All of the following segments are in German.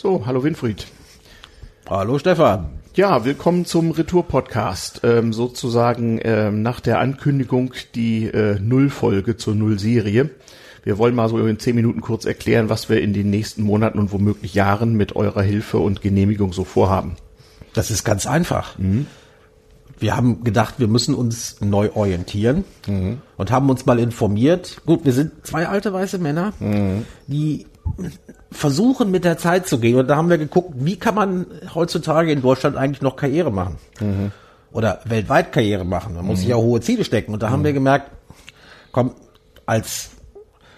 So, hallo Winfried. Hallo Stefan. Ja, willkommen zum Retour-Podcast. Ähm, sozusagen ähm, nach der Ankündigung die äh, Nullfolge zur Null-Serie. Wir wollen mal so in zehn Minuten kurz erklären, was wir in den nächsten Monaten und womöglich Jahren mit eurer Hilfe und Genehmigung so vorhaben. Das ist ganz einfach. Mhm. Wir haben gedacht, wir müssen uns neu orientieren mhm. und haben uns mal informiert. Gut, wir sind zwei alte weiße Männer, mhm. die versuchen mit der Zeit zu gehen. Und da haben wir geguckt, wie kann man heutzutage in Deutschland eigentlich noch Karriere machen? Mhm. Oder weltweit Karriere machen. Man muss mhm. sich ja hohe Ziele stecken. Und da haben wir mhm. gemerkt, komm, als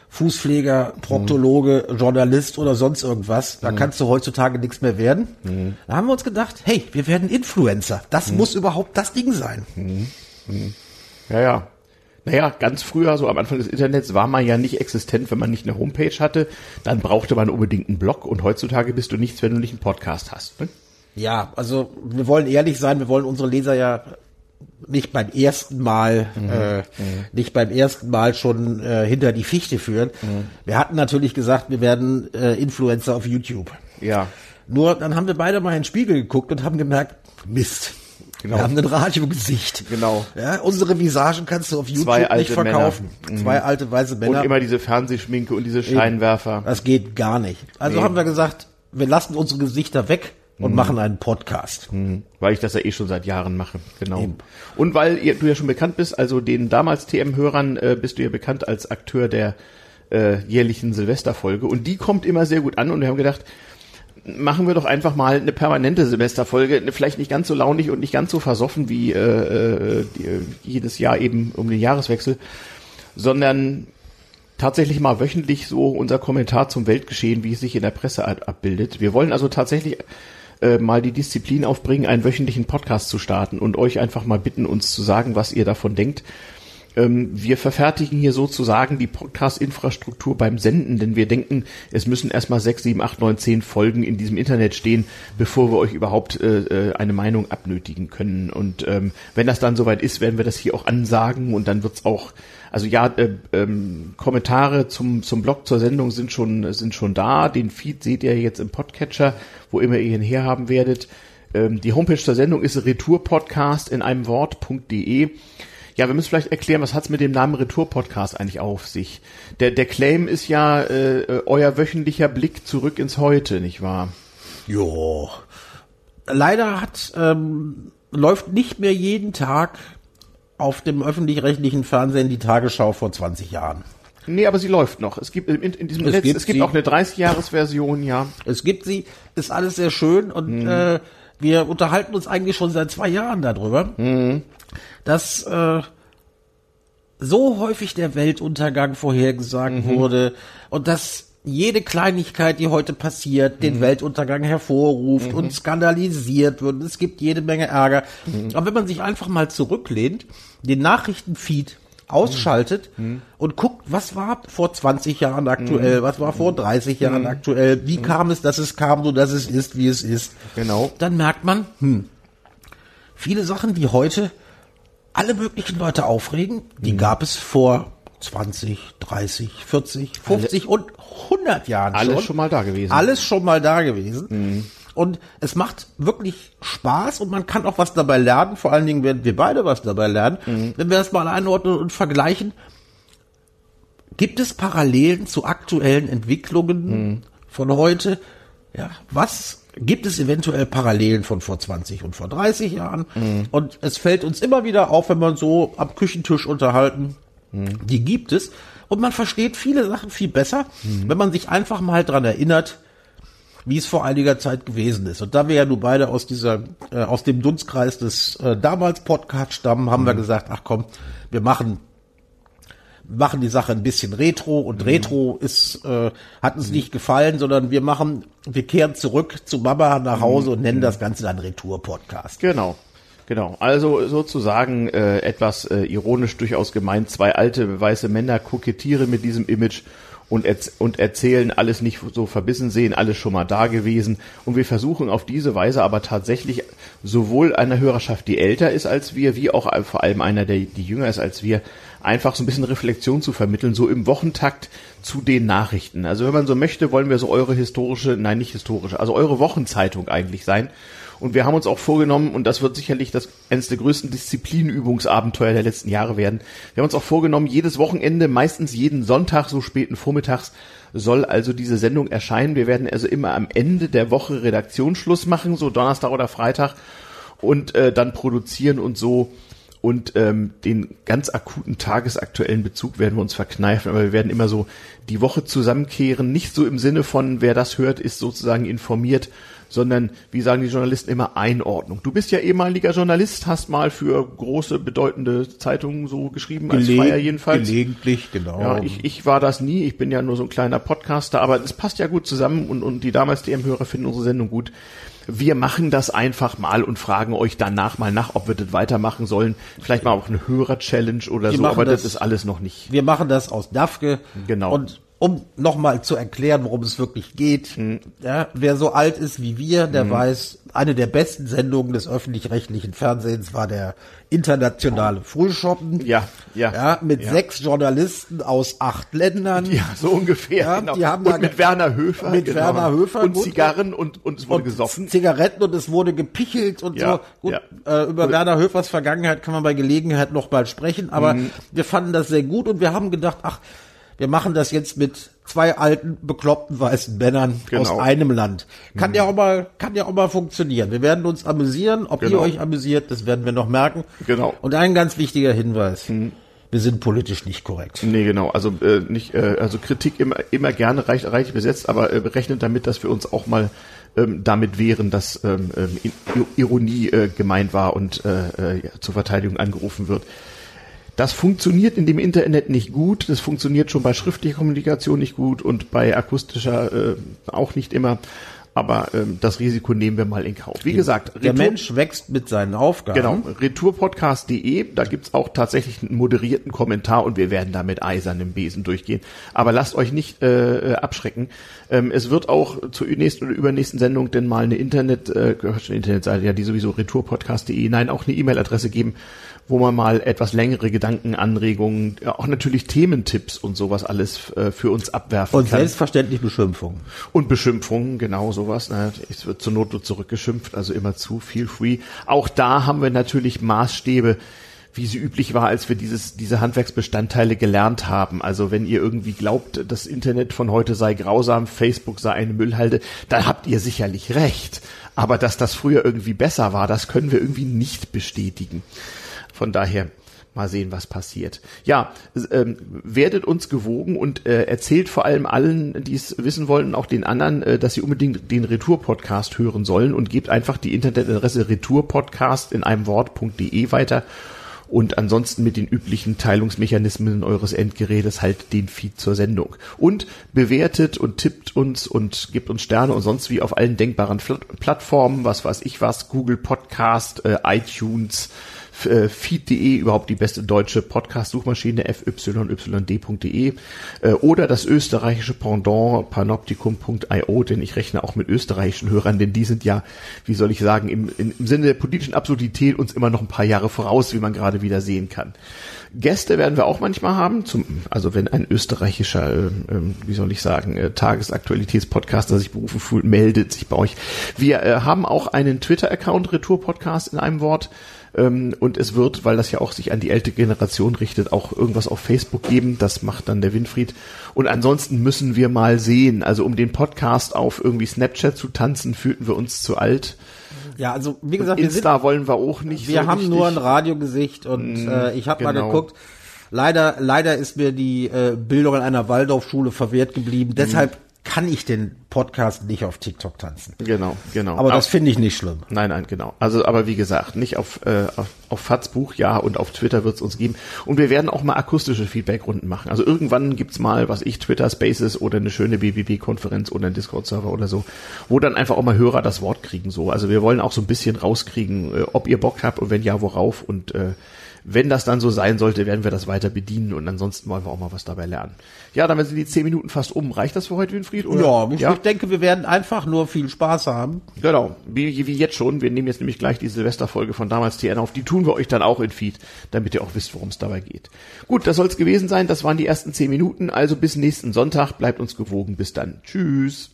Fußpfleger, Proktologe, mhm. Journalist oder sonst irgendwas, da mhm. kannst du heutzutage nichts mehr werden. Da haben wir uns gedacht, hey, wir werden Influencer. Das muss überhaupt das Ding sein. Ja, ja. Naja, ganz früher, so am Anfang des Internets, war man ja nicht existent, wenn man nicht eine Homepage hatte. Dann brauchte man unbedingt einen Blog und heutzutage bist du nichts, wenn du nicht einen Podcast hast. Ne? Ja, also wir wollen ehrlich sein, wir wollen unsere Leser ja nicht beim ersten Mal, mhm. Äh, mhm. nicht beim ersten Mal schon äh, hinter die Fichte führen. Mhm. Wir hatten natürlich gesagt, wir werden äh, Influencer auf YouTube. Ja. Nur dann haben wir beide mal in den Spiegel geguckt und haben gemerkt, Mist. Genau. Wir haben ein Radiogesicht. Genau. Ja, unsere Visagen kannst du auf YouTube Zwei nicht verkaufen. Männer. Zwei mhm. alte weiße Männer. Und immer diese Fernsehschminke und diese Scheinwerfer. Das geht gar nicht. Also nee. haben wir gesagt, wir lassen unsere Gesichter weg und mhm. machen einen Podcast. Mhm. Weil ich das ja eh schon seit Jahren mache, genau. Eben. Und weil du ja schon bekannt bist, also den damals TM-Hörern äh, bist du ja bekannt als Akteur der äh, jährlichen Silvesterfolge und die kommt immer sehr gut an und wir haben gedacht, machen wir doch einfach mal eine permanente Semesterfolge, vielleicht nicht ganz so launig und nicht ganz so versoffen wie äh, äh, die, jedes Jahr eben um den Jahreswechsel, sondern tatsächlich mal wöchentlich so unser Kommentar zum Weltgeschehen, wie es sich in der Presse abbildet. Wir wollen also tatsächlich äh, mal die Disziplin aufbringen, einen wöchentlichen Podcast zu starten und euch einfach mal bitten, uns zu sagen, was ihr davon denkt wir verfertigen hier sozusagen die Podcast-Infrastruktur beim Senden, denn wir denken, es müssen erstmal sechs, sieben, acht, neun, zehn Folgen in diesem Internet stehen, bevor wir euch überhaupt äh, äh, eine Meinung abnötigen können. Und ähm, wenn das dann soweit ist, werden wir das hier auch ansagen und dann wird's auch, also ja, äh, ähm, Kommentare zum, zum Blog zur Sendung sind schon, sind schon da. Den Feed seht ihr jetzt im Podcatcher, wo immer ihr ihn herhaben werdet. Ähm, die Homepage zur Sendung ist retourpodcast in einem Wort.de. Ja, wir müssen vielleicht erklären, was hat's mit dem Namen Retour-Podcast eigentlich auf sich? Der, der Claim ist ja äh, euer wöchentlicher Blick zurück ins Heute, nicht wahr? Jo. Leider hat ähm, läuft nicht mehr jeden Tag auf dem öffentlich-rechtlichen Fernsehen die Tagesschau vor 20 Jahren. Nee, aber sie läuft noch. Es gibt in, in diesem es Netz, gibt es gibt auch eine 30-Jahres-Version, ja. Es gibt sie, ist alles sehr schön und mhm. äh, wir unterhalten uns eigentlich schon seit zwei Jahren darüber. Mhm dass äh, so häufig der Weltuntergang vorhergesagt mhm. wurde und dass jede Kleinigkeit, die heute passiert, den mhm. Weltuntergang hervorruft mhm. und skandalisiert wird. Es gibt jede Menge Ärger. Mhm. Aber wenn man sich einfach mal zurücklehnt, den Nachrichtenfeed ausschaltet mhm. und guckt, was war vor 20 Jahren aktuell, mhm. was war vor 30 Jahren mhm. aktuell, wie kam es, dass es kam, so dass es ist, wie es ist. Genau. Dann merkt man, hm, viele Sachen, die heute alle möglichen Leute aufregen, die mhm. gab es vor 20, 30, 40, 50 alle, und 100 Jahren alles schon. Alles schon mal da gewesen. Alles schon mal da gewesen. Und es macht wirklich Spaß und man kann auch was dabei lernen. Vor allen Dingen werden wir beide was dabei lernen. Mhm. Wenn wir das mal einordnen und vergleichen, gibt es Parallelen zu aktuellen Entwicklungen mhm. von heute? Ja, was gibt es eventuell Parallelen von vor 20 und vor 30 Jahren. Mhm. Und es fällt uns immer wieder auf, wenn man so am Küchentisch unterhalten, mhm. die gibt es. Und man versteht viele Sachen viel besser, mhm. wenn man sich einfach mal dran erinnert, wie es vor einiger Zeit gewesen ist. Und da wir ja nur beide aus dieser, äh, aus dem Dunstkreis des äh, damals Podcast stammen, haben wir mhm. gesagt, ach komm, wir machen machen die Sache ein bisschen retro und mhm. retro ist äh, hat uns mhm. nicht gefallen, sondern wir machen wir kehren zurück zu Mama nach Hause mhm. und nennen das Ganze dann Retour Podcast. Genau. Genau, also sozusagen äh, etwas äh, ironisch durchaus gemeint, zwei alte weiße Männer kokettieren mit diesem Image und, erz und erzählen alles nicht so verbissen sehen, alles schon mal da gewesen. Und wir versuchen auf diese Weise aber tatsächlich sowohl einer Hörerschaft, die älter ist als wir, wie auch vor allem einer, der die jünger ist als wir, einfach so ein bisschen Reflexion zu vermitteln, so im Wochentakt zu den Nachrichten. Also wenn man so möchte, wollen wir so eure historische, nein, nicht historische, also eure Wochenzeitung eigentlich sein. Und wir haben uns auch vorgenommen, und das wird sicherlich das eines der größten Disziplinübungsabenteuer der letzten Jahre werden. Wir haben uns auch vorgenommen, jedes Wochenende, meistens jeden Sonntag, so späten Vormittags, soll also diese Sendung erscheinen. Wir werden also immer am Ende der Woche Redaktionsschluss machen, so Donnerstag oder Freitag, und äh, dann produzieren und so und ähm, den ganz akuten tagesaktuellen Bezug werden wir uns verkneifen, aber wir werden immer so die Woche zusammenkehren, nicht so im Sinne von, wer das hört, ist sozusagen informiert, sondern, wie sagen die Journalisten immer, Einordnung. Du bist ja ehemaliger Journalist, hast mal für große, bedeutende Zeitungen so geschrieben, als Geleg Freier jedenfalls. Gelegentlich, genau. Ja, ich, ich war das nie, ich bin ja nur so ein kleiner Podcaster, aber es passt ja gut zusammen und, und die damals DM-Hörer finden unsere Sendung gut wir machen das einfach mal und fragen euch danach mal nach, ob wir das weitermachen sollen. Vielleicht mal auch eine Hörer-Challenge oder Wir so, aber das, das- ist alles noch nicht. Wir machen das aus DAFKE. Genau. Und um nochmal zu erklären, worum es wirklich geht. Mhm. Ja, wer so alt ist wie wir, der weiß, eine der besten Sendungen des öffentlich-rechtlichen Fernsehens war der internationale Frühschoppen. Ja, ja. Ja, mit ja. sechs Journalisten aus acht Ländern. Ja, so ungefähr. Ja, genau. die haben und mit Werner Höfer. mit genau. Werner Höfer, Und gut. Zigarren und, und es wurde und gesoffen. Zigaretten und es wurde gepichelt und Ja, so. Gut. Äh, über Werner Höfers Vergangenheit kann man bei Gelegenheit noch mal sprechen, aber Mhm. wir fanden das sehr gut und wir haben gedacht, ach, wir machen das jetzt mit zwei alten, bekloppten weißen Männern Genau. aus einem Land. Kann ja auch mal, kann ja auch mal funktionieren. Wir werden uns amüsieren. Ob Genau. ihr euch amüsiert, das werden wir noch merken. Genau. Mhm. Und ein ganz wichtiger Hinweis. Wir sind politisch nicht korrekt. Nee, genau. Also äh, nicht, äh, also Kritik immer, immer gerne reich, reich besetzt, aber äh, rechnet damit, dass wir uns auch mal ähm, damit wehren, dass ähm, ähm, Ironie äh, gemeint war und äh, äh, zur Verteidigung angerufen wird. Das funktioniert in dem Internet nicht gut. Das funktioniert schon bei schriftlicher Kommunikation nicht gut und bei akustischer äh, auch nicht immer. Aber ähm, das Risiko nehmen wir mal in Kauf. Wie gesagt, Der Retour- Mensch wächst mit seinen Aufgaben. Genau, retourpodcast.de, da gibt's auch tatsächlich einen moderierten Kommentar und wir werden da mit eisernem Besen durchgehen. Aber lasst euch nicht äh, äh, abschrecken. Ähm, es wird auch zur nächsten oder übernächsten Sendung denn mal eine Internet, äh, gehört schon Internetseite, ja, die sowieso retourpodcast.de, nein, auch eine E-Mail-Adresse geben, wo man mal etwas längere Gedanken, Anregungen, ja, auch natürlich Thementipps und sowas alles äh, für uns abwerfen Und kann. selbstverständlich Beschimpfung. Und Beschimpfungen, genau sowas. Na, es wird zur Not nur zurückgeschimpft, also immer zu, feel free. Auch da haben wir natürlich Maßstäbe, wie sie üblich war, als wir dieses, diese Handwerksbestandteile gelernt haben. Also wenn ihr irgendwie glaubt, das Internet von heute sei grausam, Facebook sei eine Müllhalde, dann habt ihr sicherlich recht. Aber dass das früher irgendwie besser war, das können wir irgendwie nicht bestätigen. Von daher mal sehen, was passiert. Ja, ähm, werdet uns gewogen und äh, erzählt vor allem allen, die es wissen wollen, auch den anderen, äh, dass sie unbedingt den Retour-Podcast hören sollen und gebt einfach die Internetadresse retourpodcast in einem Wort.de weiter und ansonsten mit den üblichen Teilungsmechanismen eures Endgerätes halt den Feed zur Sendung. Und bewertet und tippt uns und gibt uns Sterne und sonst wie auf allen denkbaren Plattformen, was weiß ich was, Google Podcast, äh, iTunes, äh, feed.de, überhaupt die beste deutsche Podcast-Suchmaschine, fyyd.de äh, oder das österreichische Pendant panoptikum.io, denn ich rechne auch mit österreichischen Hörern, denn die sind ja, wie soll ich sagen, im, im Sinne der politischen Absurdität uns immer noch ein paar Jahre voraus, wie man gerade wieder sehen kann. Gäste werden wir auch manchmal haben, zum, also wenn ein österreichischer, äh, äh, wie soll ich sagen, äh, Tagesaktualitätspodcaster sich berufen fühlt, meldet sich bei euch. Wir äh, haben auch einen Twitter-Account, Retour-Podcast in einem Wort. Ähm, und es wird, weil das ja auch sich an die ältere Generation richtet, auch irgendwas auf Facebook geben. Das macht dann der Winfried. Und ansonsten müssen wir mal sehen. Also um den Podcast auf irgendwie Snapchat zu tanzen, fühlten wir uns zu alt. Ja, also wie gesagt, wir sind Insta wollen wir auch nicht. Wir so haben richtig. nur ein Radiogesicht und äh, ich habe mal genau. geguckt. Leider, leider ist mir die äh, Bildung in einer Waldorfschule verwehrt geblieben. Deshalb kann ich den Podcast nicht auf TikTok tanzen. Genau, genau. Aber das finde ich nicht schlimm. Nein, nein, genau. Also, aber wie gesagt, nicht auf, äh, auf, auf Fatzbuch, ja, und auf Twitter wird es uns geben. Und wir werden auch mal akustische Feedback-Runden machen. Also irgendwann gibt's mal, was ich, Twitter Spaces oder eine schöne BBB-Konferenz oder ein Discord-Server oder so, wo dann einfach auch mal Hörer das Wort kriegen. So, Also wir wollen auch so ein bisschen rauskriegen, äh, ob ihr Bock habt und wenn ja, worauf. Und äh, wenn das dann so sein sollte, werden wir das weiter bedienen und ansonsten wollen wir auch mal was dabei lernen. Ja, damit sind die zehn Minuten fast um. Reicht das für heute, Winfried? Oder? Ja, ich, denke, wir werden einfach nur viel Spaß haben. Genau, wie, wie jetzt schon. Wir nehmen jetzt nämlich gleich die Silvesterfolge von damals TN auf. Die tun wir euch dann auch in Feed, damit ihr auch wisst, worum es dabei geht. Gut, das soll es gewesen sein. Das waren die ersten zehn Minuten. Also bis nächsten Sonntag. Bleibt uns gewogen. Bis dann. Tschüss.